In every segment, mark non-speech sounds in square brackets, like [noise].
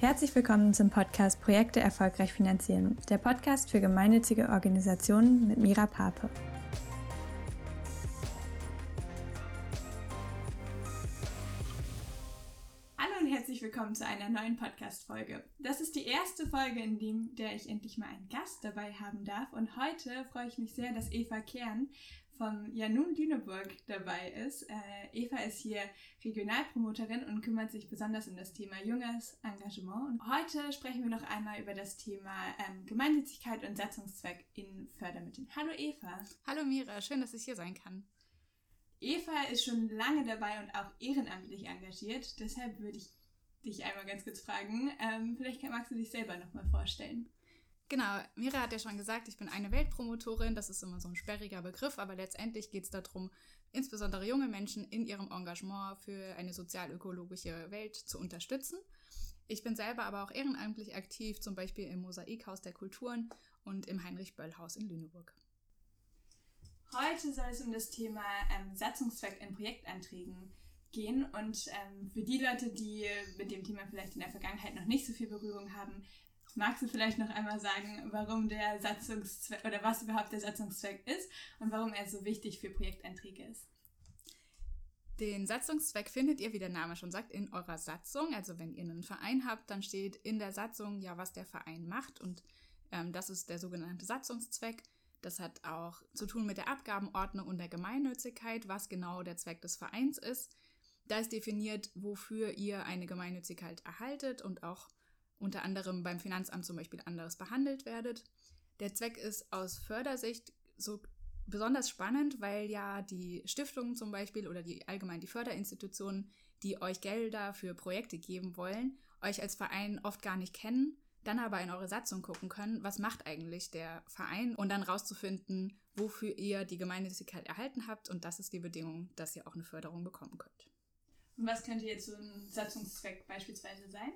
Herzlich willkommen zum Podcast Projekte erfolgreich finanzieren, der Podcast für gemeinnützige Organisationen mit Mira Pape. Hallo und herzlich willkommen zu einer neuen Podcast-Folge. Das ist die erste Folge, in dem, der ich endlich mal einen Gast dabei haben darf. Und heute freue ich mich sehr, dass Eva Kern vom Janun Lüneburg dabei ist. Äh, Eva ist hier Regionalpromoterin und kümmert sich besonders um das Thema junges Engagement. Und heute sprechen wir noch einmal über das Thema ähm, Gemeinnützigkeit und Satzungszweck in Fördermitteln. Hallo Eva. Hallo Mira, schön, dass ich hier sein kann. Eva ist schon lange dabei und auch ehrenamtlich engagiert. Deshalb würde ich dich einmal ganz kurz fragen. Ähm, vielleicht magst du dich selber nochmal vorstellen. Genau, Mira hat ja schon gesagt, ich bin eine Weltpromotorin. Das ist immer so ein sperriger Begriff, aber letztendlich geht es darum, insbesondere junge Menschen in ihrem Engagement für eine sozial-ökologische Welt zu unterstützen. Ich bin selber aber auch ehrenamtlich aktiv, zum Beispiel im Mosaikhaus der Kulturen und im Heinrich-Böll-Haus in Lüneburg. Heute soll es um das Thema ähm, Satzungszweck in Projektanträgen gehen. Und ähm, für die Leute, die mit dem Thema vielleicht in der Vergangenheit noch nicht so viel Berührung haben, Magst du vielleicht noch einmal sagen, warum der Satzungszweck oder was überhaupt der Satzungszweck ist und warum er so wichtig für Projektanträge ist? Den Satzungszweck findet ihr, wie der Name schon sagt, in eurer Satzung. Also wenn ihr einen Verein habt, dann steht in der Satzung ja, was der Verein macht und ähm, das ist der sogenannte Satzungszweck. Das hat auch zu tun mit der Abgabenordnung und der Gemeinnützigkeit, was genau der Zweck des Vereins ist. Da ist definiert, wofür ihr eine Gemeinnützigkeit erhaltet und auch unter anderem beim Finanzamt zum Beispiel anderes behandelt werdet. Der Zweck ist aus Fördersicht so besonders spannend, weil ja die Stiftungen zum Beispiel oder die allgemein die Förderinstitutionen, die euch Gelder für Projekte geben wollen, euch als Verein oft gar nicht kennen, dann aber in eure Satzung gucken können, was macht eigentlich der Verein und dann rauszufinden, wofür ihr die Gemeinnützigkeit erhalten habt und das ist die Bedingung, dass ihr auch eine Förderung bekommen könnt. Und was könnte jetzt so ein Satzungszweck beispielsweise sein?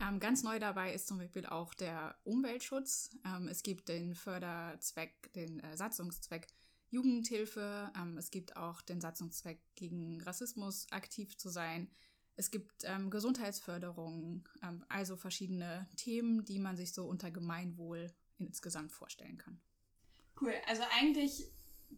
Ähm, ganz neu dabei ist zum Beispiel auch der Umweltschutz. Ähm, es gibt den Förderzweck, den äh, Satzungszweck Jugendhilfe. Ähm, es gibt auch den Satzungszweck gegen Rassismus aktiv zu sein. Es gibt ähm, Gesundheitsförderung, ähm, also verschiedene Themen, die man sich so unter Gemeinwohl insgesamt vorstellen kann. Cool. Also eigentlich,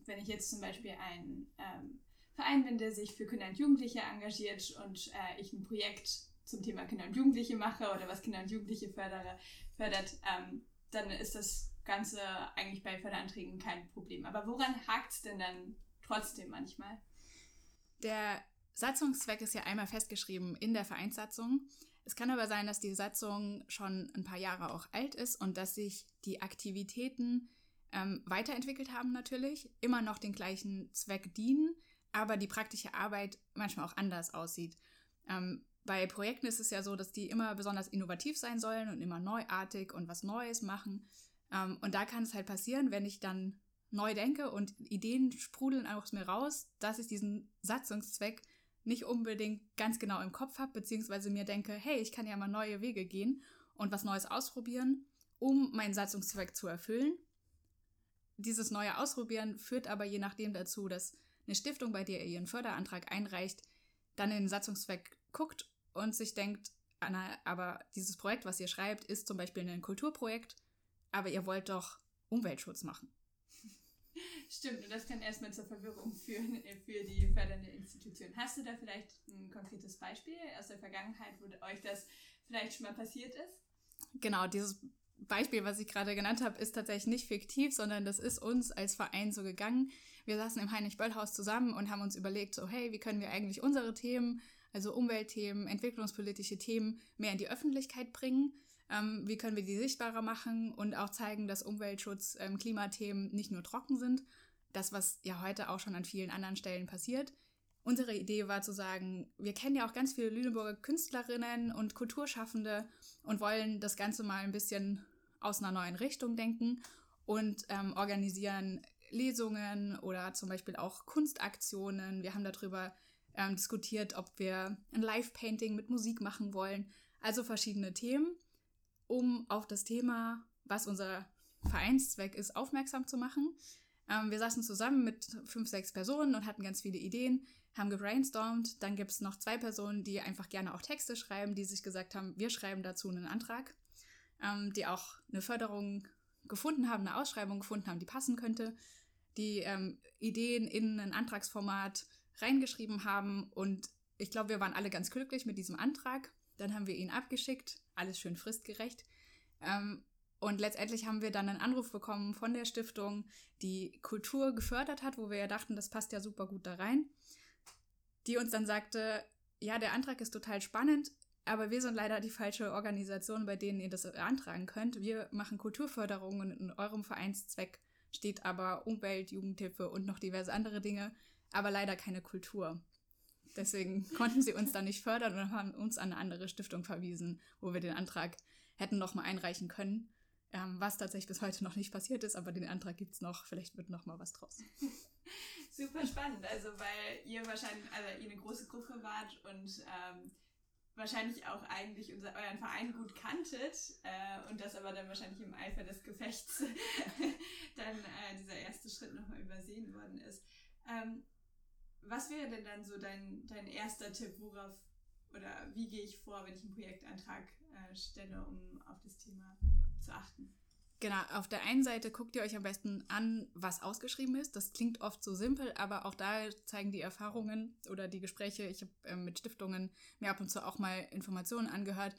wenn ich jetzt zum Beispiel ein ähm, Verein bin, der sich für Kinder und Jugendliche engagiert und äh, ich ein Projekt zum Thema Kinder und Jugendliche mache oder was Kinder und Jugendliche fördere, fördert, ähm, dann ist das Ganze eigentlich bei Förderanträgen kein Problem. Aber woran hakt es denn dann trotzdem manchmal? Der Satzungszweck ist ja einmal festgeschrieben in der Vereinssatzung. Es kann aber sein, dass die Satzung schon ein paar Jahre auch alt ist und dass sich die Aktivitäten ähm, weiterentwickelt haben natürlich, immer noch den gleichen Zweck dienen, aber die praktische Arbeit manchmal auch anders aussieht. Ähm, bei Projekten ist es ja so, dass die immer besonders innovativ sein sollen und immer neuartig und was Neues machen. Ähm, und da kann es halt passieren, wenn ich dann neu denke und Ideen sprudeln aus mir raus, dass ich diesen Satzungszweck nicht unbedingt ganz genau im Kopf habe, beziehungsweise mir denke, hey, ich kann ja mal neue Wege gehen und was Neues ausprobieren, um meinen Satzungszweck zu erfüllen. Dieses neue Ausprobieren führt aber je nachdem dazu, dass eine Stiftung, bei der ihr ihren Förderantrag einreicht, dann in den Satzungszweck guckt und sich denkt, Anna, aber dieses Projekt, was ihr schreibt, ist zum Beispiel ein Kulturprojekt, aber ihr wollt doch Umweltschutz machen. [laughs] Stimmt, und das kann erstmal zur Verwirrung führen für die fördernde Institution. Hast du da vielleicht ein konkretes Beispiel aus der Vergangenheit, wo euch das vielleicht schon mal passiert ist? Genau, dieses Beispiel, was ich gerade genannt habe, ist tatsächlich nicht fiktiv, sondern das ist uns als Verein so gegangen. Wir saßen im Heinrich-Böll-Haus zusammen und haben uns überlegt, so hey, wie können wir eigentlich unsere Themen also Umweltthemen, entwicklungspolitische Themen mehr in die Öffentlichkeit bringen. Ähm, wie können wir die sichtbarer machen und auch zeigen, dass Umweltschutz, ähm, Klimathemen nicht nur trocken sind. Das, was ja heute auch schon an vielen anderen Stellen passiert. Unsere Idee war zu sagen, wir kennen ja auch ganz viele Lüneburger Künstlerinnen und Kulturschaffende und wollen das Ganze mal ein bisschen aus einer neuen Richtung denken und ähm, organisieren Lesungen oder zum Beispiel auch Kunstaktionen. Wir haben darüber ähm, diskutiert, ob wir ein Live-Painting mit Musik machen wollen. Also verschiedene Themen, um auf das Thema, was unser Vereinszweck ist, aufmerksam zu machen. Ähm, wir saßen zusammen mit fünf, sechs Personen und hatten ganz viele Ideen, haben gebrainstormt. Dann gibt es noch zwei Personen, die einfach gerne auch Texte schreiben, die sich gesagt haben, wir schreiben dazu einen Antrag, ähm, die auch eine Förderung gefunden haben, eine Ausschreibung gefunden haben, die passen könnte, die ähm, Ideen in ein Antragsformat reingeschrieben haben und ich glaube, wir waren alle ganz glücklich mit diesem Antrag. Dann haben wir ihn abgeschickt, alles schön fristgerecht. Ähm, und letztendlich haben wir dann einen Anruf bekommen von der Stiftung, die Kultur gefördert hat, wo wir ja dachten, das passt ja super gut da rein, die uns dann sagte, ja, der Antrag ist total spannend, aber wir sind leider die falsche Organisation, bei denen ihr das beantragen könnt. Wir machen Kulturförderung und in eurem Vereinszweck steht aber Umwelt, Jugendhilfe und noch diverse andere Dinge, aber leider keine Kultur. Deswegen [laughs] konnten sie uns da nicht fördern und haben uns an eine andere Stiftung verwiesen, wo wir den Antrag hätten nochmal einreichen können. Ähm, was tatsächlich bis heute noch nicht passiert ist, aber den Antrag gibt es noch. Vielleicht wird noch mal was draus. [laughs] Super spannend, also weil ihr wahrscheinlich, also ihr eine große Gruppe wart und ähm, wahrscheinlich auch eigentlich unser, euren Verein gut kanntet äh, und das aber dann wahrscheinlich im Eifer des Gefechts [laughs] dann äh, dieser erste Schritt nochmal übersehen worden ist. Ähm, was wäre denn dann so dein, dein erster Tipp, worauf oder wie gehe ich vor, wenn ich einen Projektantrag äh, stelle, um auf das Thema zu achten? Genau, auf der einen Seite guckt ihr euch am besten an, was ausgeschrieben ist. Das klingt oft so simpel, aber auch da zeigen die Erfahrungen oder die Gespräche, ich habe äh, mit Stiftungen mir ab und zu auch mal Informationen angehört,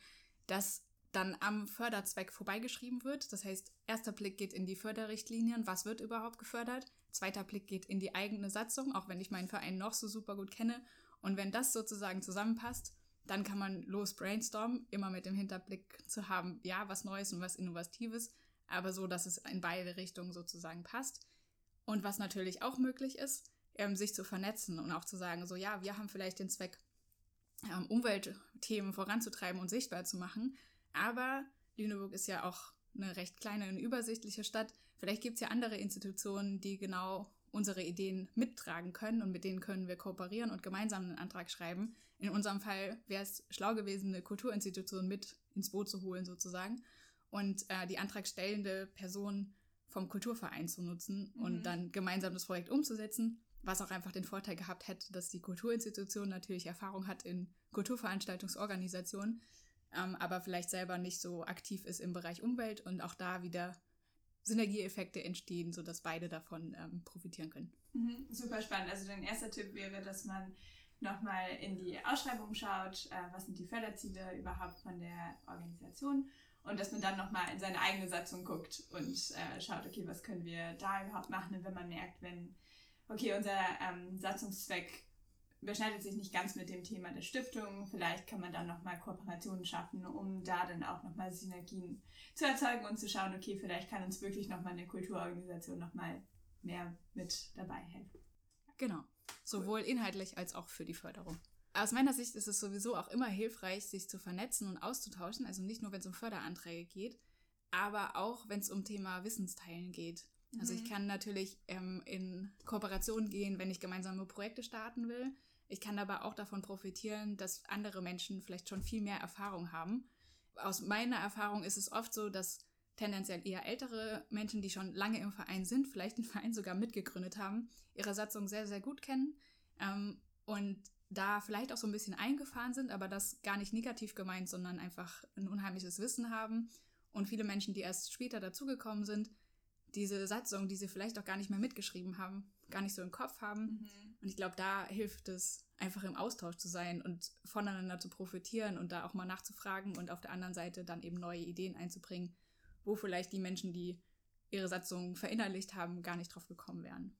dass dann am Förderzweck vorbeigeschrieben wird. Das heißt, erster Blick geht in die Förderrichtlinien, was wird überhaupt gefördert. Zweiter Blick geht in die eigene Satzung, auch wenn ich meinen Verein noch so super gut kenne. Und wenn das sozusagen zusammenpasst, dann kann man los brainstormen, immer mit dem Hinterblick zu haben, ja, was Neues und was Innovatives, aber so, dass es in beide Richtungen sozusagen passt. Und was natürlich auch möglich ist, ähm, sich zu vernetzen und auch zu sagen, so ja, wir haben vielleicht den Zweck, ähm, Umweltthemen voranzutreiben und sichtbar zu machen, aber Lüneburg ist ja auch eine recht kleine und übersichtliche Stadt. Vielleicht gibt es ja andere Institutionen, die genau unsere Ideen mittragen können und mit denen können wir kooperieren und gemeinsam einen Antrag schreiben. In unserem Fall wäre es schlau gewesen, eine Kulturinstitution mit ins Boot zu holen sozusagen und äh, die antragstellende Person vom Kulturverein zu nutzen mhm. und dann gemeinsam das Projekt umzusetzen, was auch einfach den Vorteil gehabt hätte, dass die Kulturinstitution natürlich Erfahrung hat in Kulturveranstaltungsorganisationen, ähm, aber vielleicht selber nicht so aktiv ist im Bereich Umwelt und auch da wieder Synergieeffekte entstehen, sodass beide davon ähm, profitieren können. Mhm, super spannend. Also dein erster Tipp wäre, dass man nochmal in die Ausschreibung schaut, äh, was sind die Förderziele überhaupt von der Organisation und dass man dann nochmal in seine eigene Satzung guckt und äh, schaut, okay, was können wir da überhaupt machen, wenn man merkt, wenn, okay, unser ähm, Satzungszweck überschneidet sich nicht ganz mit dem Thema der Stiftung. Vielleicht kann man dann nochmal Kooperationen schaffen, um da dann auch nochmal Synergien zu erzeugen und zu schauen, okay, vielleicht kann uns wirklich nochmal eine Kulturorganisation nochmal mehr mit dabei helfen. Genau. Sowohl inhaltlich als auch für die Förderung. Aus meiner Sicht ist es sowieso auch immer hilfreich, sich zu vernetzen und auszutauschen. Also nicht nur, wenn es um Förderanträge geht, aber auch, wenn es um Thema Wissensteilen geht. Also ich mhm. kann natürlich ähm, in Kooperation gehen, wenn ich gemeinsame Projekte starten will. Ich kann aber auch davon profitieren, dass andere Menschen vielleicht schon viel mehr Erfahrung haben. Aus meiner Erfahrung ist es oft so, dass tendenziell eher ältere Menschen, die schon lange im Verein sind, vielleicht den Verein sogar mitgegründet haben, ihre Satzung sehr, sehr gut kennen ähm, und da vielleicht auch so ein bisschen eingefahren sind, aber das gar nicht negativ gemeint, sondern einfach ein unheimliches Wissen haben. Und viele Menschen, die erst später dazugekommen sind, diese Satzung, die sie vielleicht auch gar nicht mehr mitgeschrieben haben, gar nicht so im Kopf haben. Mhm. Und ich glaube, da hilft es, einfach im Austausch zu sein und voneinander zu profitieren und da auch mal nachzufragen und auf der anderen Seite dann eben neue Ideen einzubringen, wo vielleicht die Menschen, die ihre Satzung verinnerlicht haben, gar nicht drauf gekommen wären.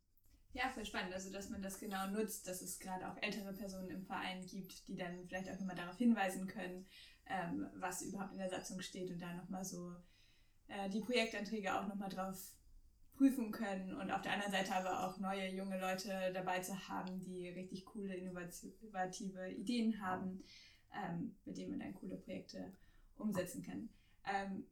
Ja, voll spannend. Also, dass man das genau nutzt, dass es gerade auch ältere Personen im Verein gibt, die dann vielleicht auch immer darauf hinweisen können, ähm, was überhaupt in der Satzung steht und da nochmal so äh, die Projektanträge auch nochmal drauf prüfen können und auf der anderen Seite aber auch neue junge Leute dabei zu haben, die richtig coole, innovative Ideen haben, ähm, mit denen man dann coole Projekte umsetzen kann. Ähm,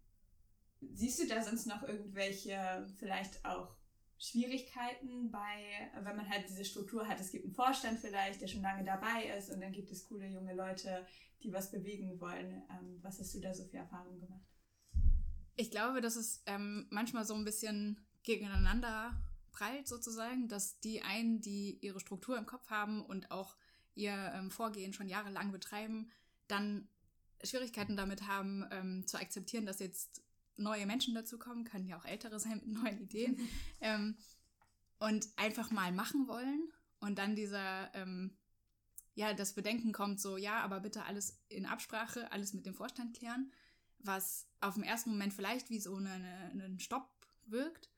siehst du da sonst noch irgendwelche vielleicht auch Schwierigkeiten bei, wenn man halt diese Struktur hat, es gibt einen Vorstand vielleicht, der schon lange dabei ist und dann gibt es coole junge Leute, die was bewegen wollen. Ähm, was hast du da so für Erfahrungen gemacht? Ich glaube, dass es ähm, manchmal so ein bisschen gegeneinander prallt sozusagen, dass die einen, die ihre Struktur im Kopf haben und auch ihr ähm, Vorgehen schon jahrelang betreiben, dann Schwierigkeiten damit haben, ähm, zu akzeptieren, dass jetzt neue Menschen dazukommen, können ja auch ältere sein mit neuen Ideen, [laughs] ähm, und einfach mal machen wollen und dann dieser, ähm, ja, das Bedenken kommt so, ja, aber bitte alles in Absprache, alles mit dem Vorstand klären, was auf den ersten Moment vielleicht wie so ein Stopp wirkt,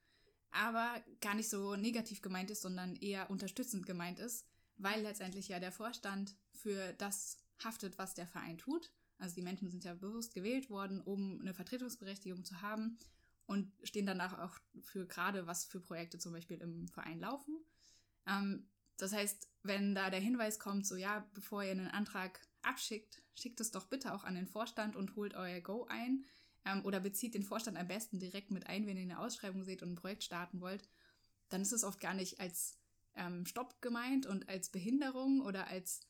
aber gar nicht so negativ gemeint ist, sondern eher unterstützend gemeint ist, weil letztendlich ja der Vorstand für das haftet, was der Verein tut. Also die Menschen sind ja bewusst gewählt worden, um eine Vertretungsberechtigung zu haben und stehen danach auch für gerade, was für Projekte zum Beispiel im Verein laufen. Ähm, das heißt, wenn da der Hinweis kommt, so ja, bevor ihr einen Antrag abschickt, schickt es doch bitte auch an den Vorstand und holt euer Go ein ähm, oder bezieht den Vorstand am besten direkt mit ein, wenn ihr eine Ausschreibung seht und ein Projekt starten wollt, dann ist es oft gar nicht als ähm, Stopp gemeint und als Behinderung oder als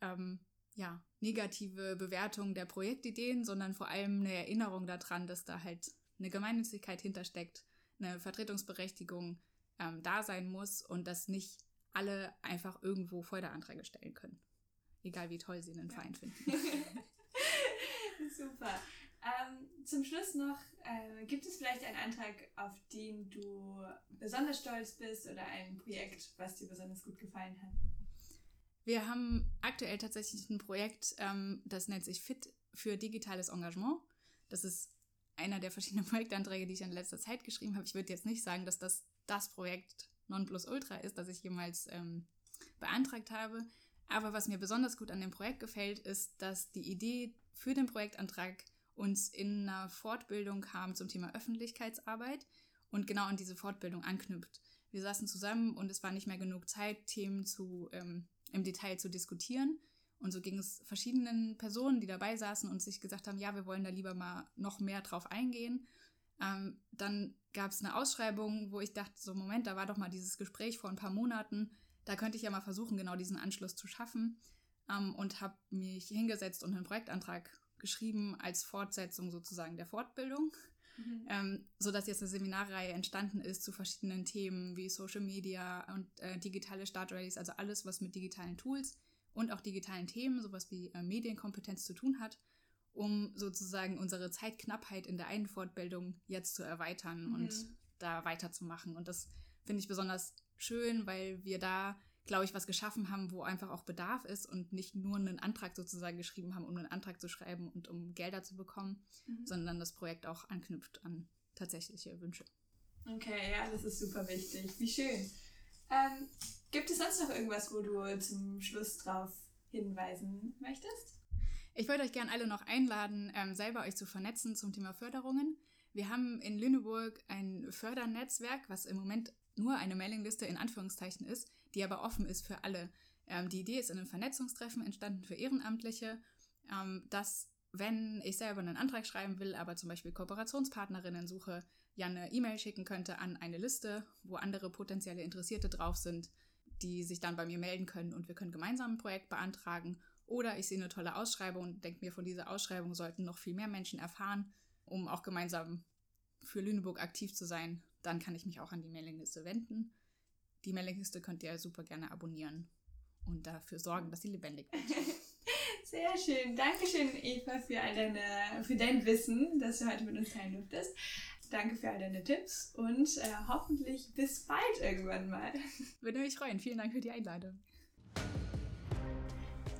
ähm, ja, negative Bewertung der Projektideen, sondern vor allem eine Erinnerung daran, dass da halt eine Gemeinnützigkeit hintersteckt, eine Vertretungsberechtigung ähm, da sein muss und dass nicht alle einfach irgendwo Förderanträge stellen können. Egal wie toll sie einen ja. Verein finden. [laughs] Zum Schluss noch, äh, gibt es vielleicht einen Antrag, auf den du besonders stolz bist oder ein Projekt, was dir besonders gut gefallen hat? Wir haben aktuell tatsächlich ein Projekt, ähm, das nennt sich Fit für digitales Engagement. Das ist einer der verschiedenen [laughs] Projektanträge, die ich in letzter Zeit geschrieben habe. Ich würde jetzt nicht sagen, dass das das Projekt Nonplusultra ist, das ich jemals ähm, beantragt habe. Aber was mir besonders gut an dem Projekt gefällt, ist, dass die Idee für den Projektantrag uns in einer Fortbildung kam zum Thema Öffentlichkeitsarbeit und genau an diese Fortbildung anknüpft. Wir saßen zusammen und es war nicht mehr genug Zeit, Themen zu, ähm, im Detail zu diskutieren. Und so ging es verschiedenen Personen, die dabei saßen und sich gesagt haben, ja, wir wollen da lieber mal noch mehr drauf eingehen. Ähm, dann gab es eine Ausschreibung, wo ich dachte, so Moment, da war doch mal dieses Gespräch vor ein paar Monaten. Da könnte ich ja mal versuchen, genau diesen Anschluss zu schaffen. Ähm, und habe mich hingesetzt und einen Projektantrag geschrieben als Fortsetzung sozusagen der Fortbildung, mhm. ähm, sodass jetzt eine Seminarreihe entstanden ist zu verschiedenen Themen wie Social Media und äh, digitale Startrallies, also alles, was mit digitalen Tools und auch digitalen Themen, sowas wie äh, Medienkompetenz zu tun hat, um sozusagen unsere Zeitknappheit in der einen Fortbildung jetzt zu erweitern mhm. und da weiterzumachen. Und das finde ich besonders schön, weil wir da glaube ich, was geschaffen haben, wo einfach auch Bedarf ist und nicht nur einen Antrag sozusagen geschrieben haben, um einen Antrag zu schreiben und um Gelder zu bekommen, mhm. sondern das Projekt auch anknüpft an tatsächliche Wünsche. Okay, ja, das ist super wichtig. Wie schön. Ähm, gibt es sonst noch irgendwas, wo du zum Schluss drauf hinweisen möchtest? Ich wollte euch gerne alle noch einladen, ähm, selber euch zu vernetzen zum Thema Förderungen. Wir haben in Lüneburg ein Fördernetzwerk, was im Moment nur eine Mailingliste in Anführungszeichen ist, die aber offen ist für alle. Ähm, die Idee ist in einem Vernetzungstreffen entstanden für Ehrenamtliche, ähm, dass wenn ich selber einen Antrag schreiben will, aber zum Beispiel Kooperationspartnerinnen suche, ja eine E-Mail schicken könnte an eine Liste, wo andere potenzielle Interessierte drauf sind, die sich dann bei mir melden können und wir können gemeinsam ein Projekt beantragen. Oder ich sehe eine tolle Ausschreibung und denke mir, von dieser Ausschreibung sollten noch viel mehr Menschen erfahren, um auch gemeinsam für Lüneburg aktiv zu sein. Dann kann ich mich auch an die Mailingliste wenden. Die Mailingliste könnt ihr super gerne abonnieren und dafür sorgen, dass sie lebendig wird. [laughs] Sehr schön. Dankeschön, Eva, für, all deine, für dein Wissen, das du heute mit uns teilen durftest. Danke für all deine Tipps und äh, hoffentlich bis bald irgendwann mal. [laughs] Würde mich freuen. Vielen Dank für die Einladung.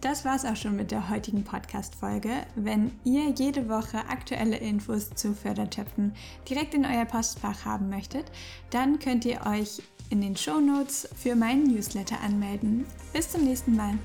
Das war's auch schon mit der heutigen Podcast-Folge. Wenn ihr jede Woche aktuelle Infos zu Fördertöpfen direkt in euer Postfach haben möchtet, dann könnt ihr euch in den Show Notes für meinen Newsletter anmelden. Bis zum nächsten Mal.